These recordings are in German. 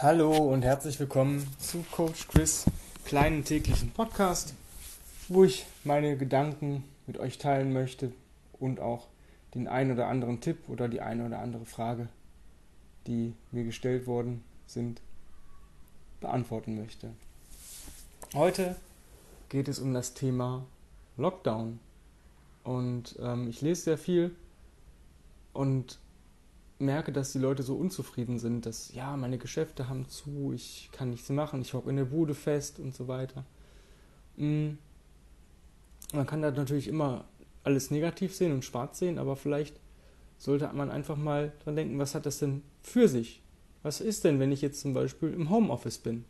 Hallo und herzlich willkommen zu Coach Chris kleinen täglichen Podcast, wo ich meine Gedanken mit euch teilen möchte und auch den ein oder anderen Tipp oder die eine oder andere Frage, die mir gestellt worden sind, beantworten möchte. Heute geht es um das Thema Lockdown. Und ähm, ich lese sehr viel und merke, dass die Leute so unzufrieden sind, dass ja, meine Geschäfte haben zu, ich kann nichts machen, ich hocke in der Bude fest und so weiter. Mhm. Man kann da natürlich immer alles negativ sehen und schwarz sehen, aber vielleicht sollte man einfach mal dran denken, was hat das denn für sich? Was ist denn, wenn ich jetzt zum Beispiel im Homeoffice bin?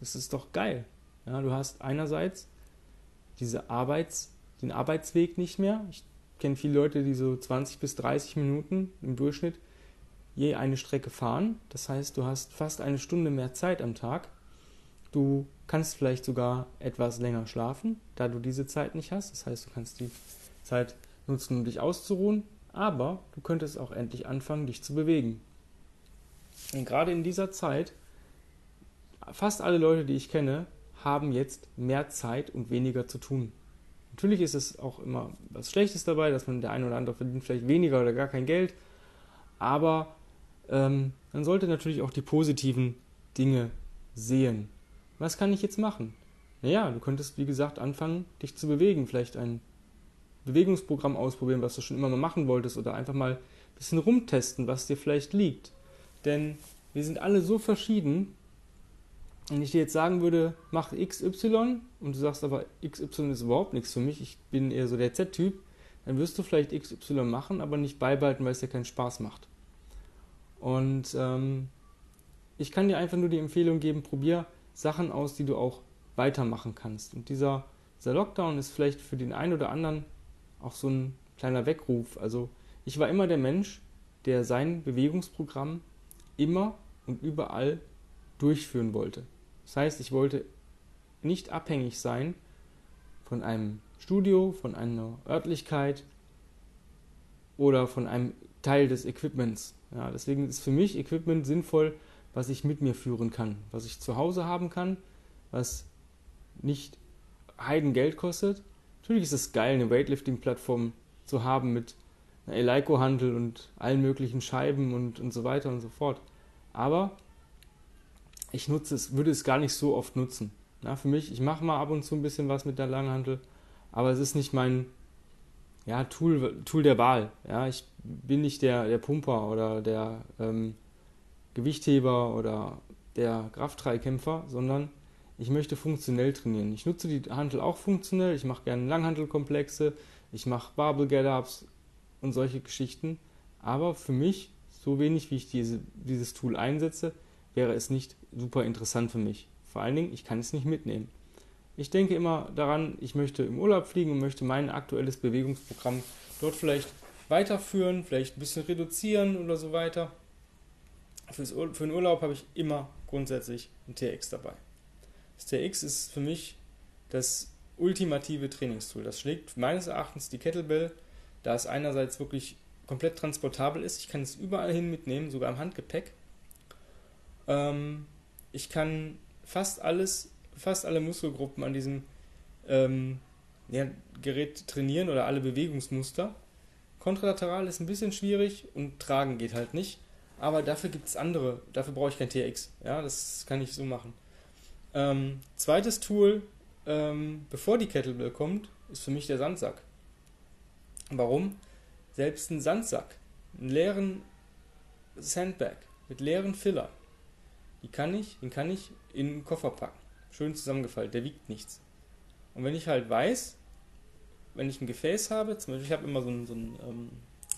Das ist doch geil. Ja, du hast einerseits diese Arbeits, den Arbeitsweg nicht mehr. Ich kenne viele Leute, die so 20 bis 30 Minuten im Durchschnitt je eine Strecke fahren. Das heißt, du hast fast eine Stunde mehr Zeit am Tag. Du kannst vielleicht sogar etwas länger schlafen, da du diese Zeit nicht hast. Das heißt, du kannst die Zeit nutzen, um dich auszuruhen. Aber du könntest auch endlich anfangen, dich zu bewegen. Und gerade in dieser Zeit, fast alle Leute, die ich kenne, haben jetzt mehr Zeit und weniger zu tun. Natürlich ist es auch immer was Schlechtes dabei, dass man der eine oder andere verdient vielleicht weniger oder gar kein Geld, aber ähm, man sollte natürlich auch die positiven Dinge sehen. Was kann ich jetzt machen? Naja, du könntest, wie gesagt, anfangen, dich zu bewegen, vielleicht ein Bewegungsprogramm ausprobieren, was du schon immer mal machen wolltest, oder einfach mal ein bisschen rumtesten, was dir vielleicht liegt. Denn wir sind alle so verschieden wenn ich dir jetzt sagen würde, mach XY und du sagst aber, XY ist überhaupt nichts für mich, ich bin eher so der Z-Typ, dann wirst du vielleicht XY machen, aber nicht beibehalten, weil es dir keinen Spaß macht. Und ähm, ich kann dir einfach nur die Empfehlung geben, probier Sachen aus, die du auch weitermachen kannst. Und dieser, dieser Lockdown ist vielleicht für den einen oder anderen auch so ein kleiner Weckruf. Also ich war immer der Mensch, der sein Bewegungsprogramm immer und überall durchführen wollte. Das heißt, ich wollte nicht abhängig sein von einem Studio, von einer Örtlichkeit oder von einem Teil des Equipments. Ja, deswegen ist für mich Equipment sinnvoll, was ich mit mir führen kann, was ich zu Hause haben kann, was nicht Heidengeld kostet. Natürlich ist es geil, eine Weightlifting-Plattform zu haben mit einer Eleiko-Handel und allen möglichen Scheiben und, und so weiter und so fort. Aber ich nutze es, würde es gar nicht so oft nutzen. Ja, für mich, ich mache mal ab und zu ein bisschen was mit der Langhantel, aber es ist nicht mein ja, Tool, Tool der Wahl. Ja, ich bin nicht der, der Pumper oder der ähm, Gewichtheber oder der Kraftdreikämpfer, sondern ich möchte funktionell trainieren. Ich nutze die Hantel auch funktionell. Ich mache gerne Langhantelkomplexe, ich mache Barbell Get-Ups und solche Geschichten. Aber für mich, so wenig wie ich diese, dieses Tool einsetze, wäre es nicht super interessant für mich. Vor allen Dingen, ich kann es nicht mitnehmen. Ich denke immer daran, ich möchte im Urlaub fliegen und möchte mein aktuelles Bewegungsprogramm dort vielleicht weiterführen, vielleicht ein bisschen reduzieren oder so weiter. Fürs, für den Urlaub habe ich immer grundsätzlich ein TX dabei. Das TX ist für mich das ultimative Trainingstool. Das schlägt meines Erachtens die Kettlebell, da es einerseits wirklich komplett transportabel ist. Ich kann es überall hin mitnehmen, sogar im Handgepäck. Ähm, ich kann fast alles, fast alle Muskelgruppen an diesem ähm, ja, Gerät trainieren oder alle Bewegungsmuster. Kontralateral ist ein bisschen schwierig und tragen geht halt nicht. Aber dafür gibt es andere. Dafür brauche ich kein TX. Ja, das kann ich so machen. Ähm, zweites Tool, ähm, bevor die Kettlebell kommt, ist für mich der Sandsack. Warum? Selbst ein Sandsack, einen leeren Sandbag mit leeren Filler, die kann ich, den kann ich in den Koffer packen. Schön zusammengefaltet, der wiegt nichts. Und wenn ich halt weiß, wenn ich ein Gefäß habe, zum Beispiel ich habe immer so einen, so einen ähm,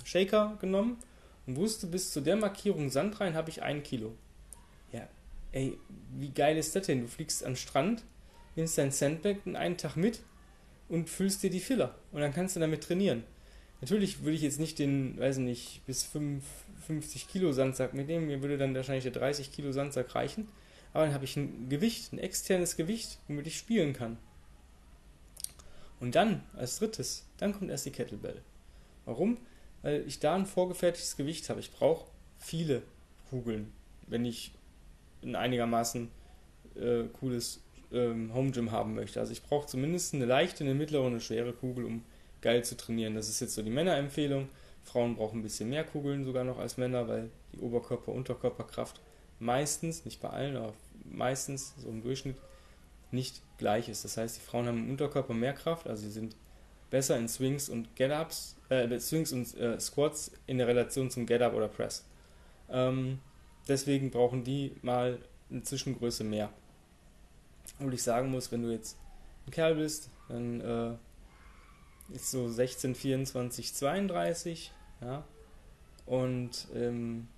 Shaker genommen und wusste, bis zu der Markierung Sand rein habe ich ein Kilo. Ja, ey, wie geil ist das denn? Du fliegst an den Strand, nimmst dein Sandbag einen Tag mit und füllst dir die Filler. Und dann kannst du damit trainieren. Natürlich würde ich jetzt nicht den, weiß nicht, bis 5, 50 Kilo Sandsack mitnehmen. Mir würde dann wahrscheinlich der 30 Kilo Sandsack reichen. Aber dann habe ich ein Gewicht, ein externes Gewicht, womit ich spielen kann. Und dann, als drittes, dann kommt erst die Kettlebell. Warum? Weil ich da ein vorgefertigtes Gewicht habe. Ich brauche viele Kugeln, wenn ich ein einigermaßen äh, cooles ähm, Home Gym haben möchte. Also ich brauche zumindest eine leichte, eine mittlere und eine schwere Kugel, um geil zu trainieren. Das ist jetzt so die Männerempfehlung. Frauen brauchen ein bisschen mehr Kugeln sogar noch als Männer, weil die Oberkörper-Unterkörperkraft meistens, nicht bei allen, aber meistens so im Durchschnitt nicht gleich ist. Das heißt, die Frauen haben im Unterkörper mehr Kraft, also sie sind besser in Swings und Get-Ups, äh, Swings und äh, Squats in der Relation zum Get-Up oder Press. Ähm, deswegen brauchen die mal eine Zwischengröße mehr. Und ich sagen muss, wenn du jetzt ein Kerl bist, dann äh, ist so 16, 24, 32, ja. Und ähm,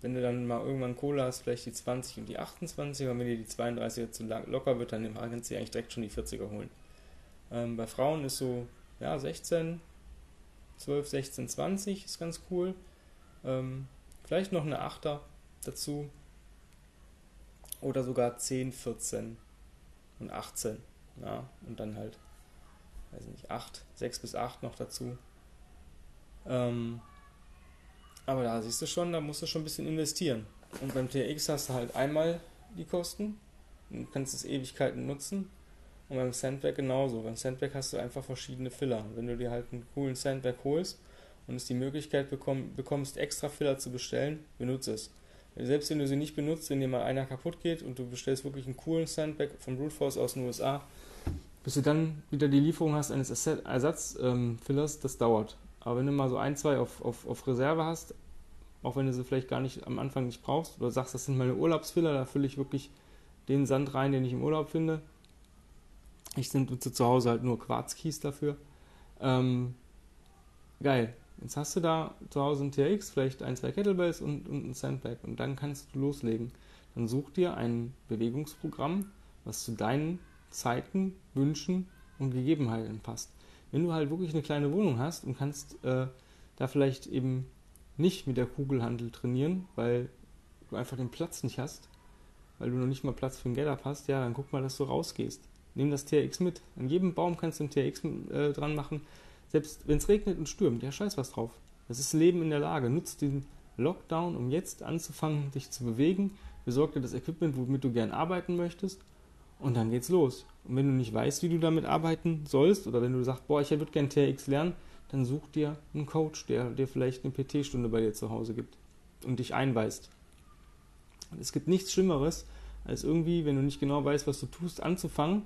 wenn du dann mal irgendwann Kohle hast, vielleicht die 20 und die 28, und wenn dir die 32er zu locker wird, dann kannst du eigentlich direkt schon die 40er holen. Ähm, bei Frauen ist so, ja, 16, 12, 16, 20 ist ganz cool. Ähm, vielleicht noch eine 8er dazu. Oder sogar 10, 14 und 18. Ja, und dann halt weiß nicht, 8, 6 bis 8 noch dazu. Ähm, aber da siehst du schon, da musst du schon ein bisschen investieren. Und beim TX hast du halt einmal die Kosten und kannst es Ewigkeiten nutzen. Und beim Sandbag genauso. Beim Sandbag hast du einfach verschiedene Filler. Wenn du dir halt einen coolen Sandbag holst und es die Möglichkeit bekomm, bekommst, extra Filler zu bestellen, benutze es. Selbst wenn du sie nicht benutzt, wenn dir mal einer kaputt geht und du bestellst wirklich einen coolen Sandbag vom Brute Force aus den USA, bis du dann wieder die Lieferung hast eines Ersatzfillers, ähm, das dauert. Aber wenn du mal so ein, zwei auf, auf, auf Reserve hast, auch wenn du sie vielleicht gar nicht am Anfang nicht brauchst, oder sagst, das sind meine Urlaubsfiller, da fülle ich wirklich den Sand rein, den ich im Urlaub finde. Ich nutze zu Hause halt nur Quarzkies dafür. Ähm, geil. Jetzt hast du da zu Hause ein TX, vielleicht ein, zwei Kettlebells und, und ein Sandbag und dann kannst du loslegen. Dann such dir ein Bewegungsprogramm, was zu deinen Zeiten, Wünschen und Gegebenheiten passt. Wenn du halt wirklich eine kleine Wohnung hast und kannst äh, da vielleicht eben nicht mit der Kugelhandel trainieren, weil du einfach den Platz nicht hast, weil du noch nicht mal Platz für ein Getup hast, ja, dann guck mal, dass du rausgehst. Nimm das TRX mit. An jedem Baum kannst du ein TRX äh, dran machen. Selbst wenn es regnet und stürmt, ja, scheiß was drauf. Das ist Leben in der Lage. Nutzt den Lockdown, um jetzt anzufangen, dich zu bewegen. Besorg dir das Equipment, womit du gern arbeiten möchtest und dann geht's los. Und wenn du nicht weißt, wie du damit arbeiten sollst, oder wenn du sagst, boah, ich würde gerne TRX lernen, dann such dir einen Coach, der dir vielleicht eine PT-Stunde bei dir zu Hause gibt und dich einweist. Es gibt nichts Schlimmeres, als irgendwie, wenn du nicht genau weißt, was du tust, anzufangen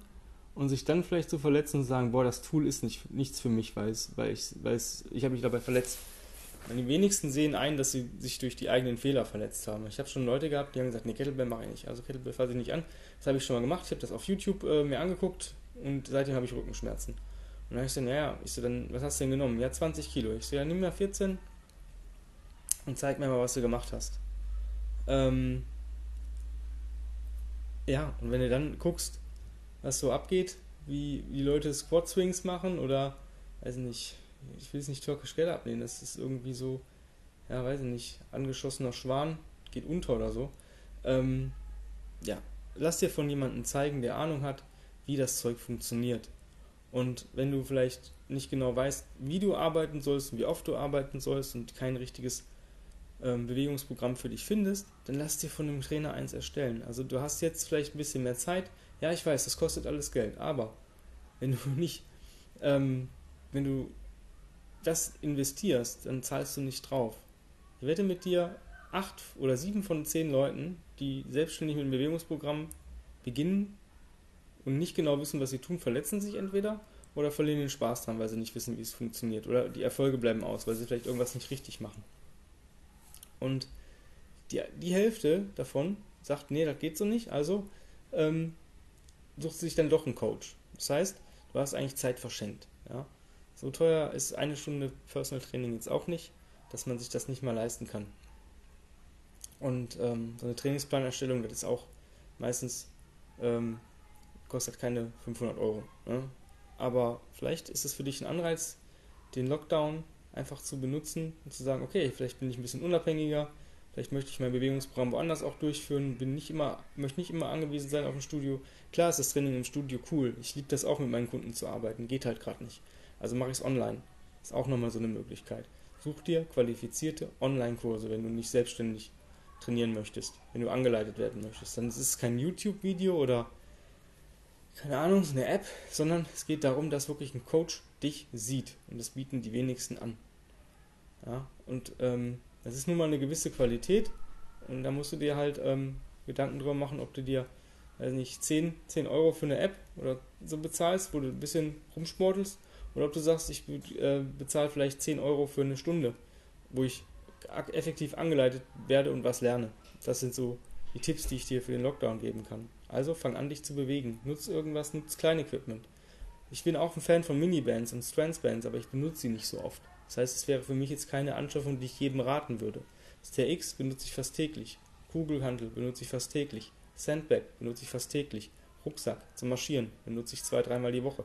und sich dann vielleicht zu verletzen und sagen, boah, das Tool ist nicht, nichts für mich, weil, es, weil, ich, ich habe mich dabei verletzt. Die wenigsten sehen ein, dass sie sich durch die eigenen Fehler verletzt haben. Ich habe schon Leute gehabt, die haben gesagt, nee, Kettlebell mache ich nicht. Also Kettlebell fasse ich nicht an. Das habe ich schon mal gemacht. Ich habe das auf YouTube äh, mir angeguckt und seitdem habe ich Rückenschmerzen. Und dann habe ich so, naja, ich so, dann, was hast du denn genommen? Ja, 20 Kilo. Ich so, ja, nimm mal 14 und zeig mir mal, was du gemacht hast. Ähm, ja, und wenn du dann guckst, was so abgeht, wie die Leute Squat Swings machen oder, weiß nicht, ich will es nicht türkisch Geld abnehmen, das ist irgendwie so, ja, weiß ich nicht, angeschossener Schwan, geht unter oder so. Ähm, ja, lass dir von jemandem zeigen, der Ahnung hat, wie das Zeug funktioniert. Und wenn du vielleicht nicht genau weißt, wie du arbeiten sollst und wie oft du arbeiten sollst und kein richtiges ähm, Bewegungsprogramm für dich findest, dann lass dir von einem Trainer eins erstellen. Also du hast jetzt vielleicht ein bisschen mehr Zeit. Ja, ich weiß, das kostet alles Geld, aber wenn du nicht, ähm, wenn du das investierst, dann zahlst du nicht drauf. Ich wette mit dir, acht oder sieben von zehn Leuten, die selbstständig mit dem Bewegungsprogramm beginnen und nicht genau wissen, was sie tun, verletzen sich entweder oder verlieren den Spaß dran, weil sie nicht wissen, wie es funktioniert. Oder die Erfolge bleiben aus, weil sie vielleicht irgendwas nicht richtig machen. Und die, die Hälfte davon sagt, nee, das geht so nicht, also ähm, sucht sich dann doch einen Coach. Das heißt, du hast eigentlich Zeit verschenkt. Ja? So teuer ist eine Stunde Personal Training jetzt auch nicht, dass man sich das nicht mal leisten kann. Und ähm, so eine Trainingsplanerstellung, das ist auch meistens, ähm, kostet keine 500 Euro. Ne? Aber vielleicht ist es für dich ein Anreiz, den Lockdown einfach zu benutzen und zu sagen, okay, vielleicht bin ich ein bisschen unabhängiger, vielleicht möchte ich mein Bewegungsprogramm woanders auch durchführen, bin nicht immer, möchte nicht immer angewiesen sein auf ein Studio. Klar ist das Training im Studio cool, ich liebe das auch mit meinen Kunden zu arbeiten, geht halt gerade nicht. Also mache ich es online. Ist auch nochmal so eine Möglichkeit. Such dir qualifizierte Online-Kurse, wenn du nicht selbstständig trainieren möchtest, wenn du angeleitet werden möchtest. Dann ist es kein YouTube-Video oder keine Ahnung, eine App, sondern es geht darum, dass wirklich ein Coach dich sieht. Und das bieten die wenigsten an. Ja, und ähm, das ist nun mal eine gewisse Qualität. Und da musst du dir halt ähm, Gedanken drüber machen, ob du dir, weiß nicht, 10, 10 Euro für eine App oder so bezahlst, wo du ein bisschen rumsportelst. Oder ob du sagst, ich äh, bezahle vielleicht 10 Euro für eine Stunde, wo ich effektiv angeleitet werde und was lerne. Das sind so die Tipps, die ich dir für den Lockdown geben kann. Also fang an, dich zu bewegen. Nutz irgendwas, nutz Kleinequipment. Ich bin auch ein Fan von Minibands und Strandsbands, aber ich benutze sie nicht so oft. Das heißt, es wäre für mich jetzt keine Anschaffung, die ich jedem raten würde. Das TRX benutze ich fast täglich. Kugelhandel benutze ich fast täglich. Sandbag benutze ich fast täglich. Rucksack zum Marschieren benutze ich zwei, dreimal die Woche.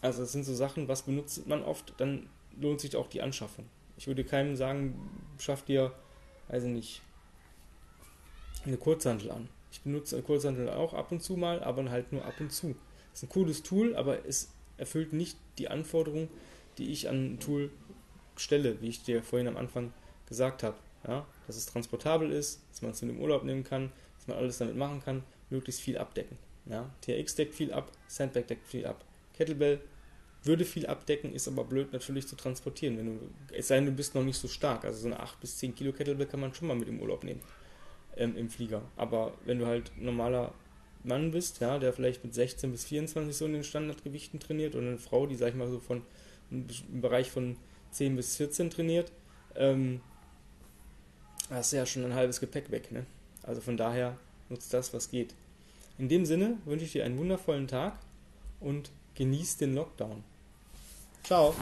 Also das sind so Sachen, was benutzt man oft, dann lohnt sich auch die Anschaffung. Ich würde keinem sagen, schaff dir, ich nicht, eine Kurzhandel an. Ich benutze Kurzhandel auch ab und zu mal, aber halt nur ab und zu. Das ist ein cooles Tool, aber es erfüllt nicht die Anforderungen, die ich an ein Tool stelle, wie ich dir vorhin am Anfang gesagt habe. Ja, dass es transportabel ist, dass man es mit dem Urlaub nehmen kann, dass man alles damit machen kann, möglichst viel abdecken. Ja, TRX deckt viel ab, Sandbag deckt viel ab. Kettlebell würde viel abdecken, ist aber blöd natürlich zu transportieren. Wenn du, es sei denn, du bist noch nicht so stark. Also so eine 8 bis 10 Kilo Kettlebell kann man schon mal mit im Urlaub nehmen ähm, im Flieger. Aber wenn du halt normaler Mann bist, ja, der vielleicht mit 16 bis 24 so in den Standardgewichten trainiert und eine Frau, die sag ich mal so von im Bereich von 10 bis 14 trainiert, ähm, hast du ja schon ein halbes Gepäck weg. Ne? Also von daher nutzt das, was geht. In dem Sinne wünsche ich dir einen wundervollen Tag und genieß den Lockdown. Ciao.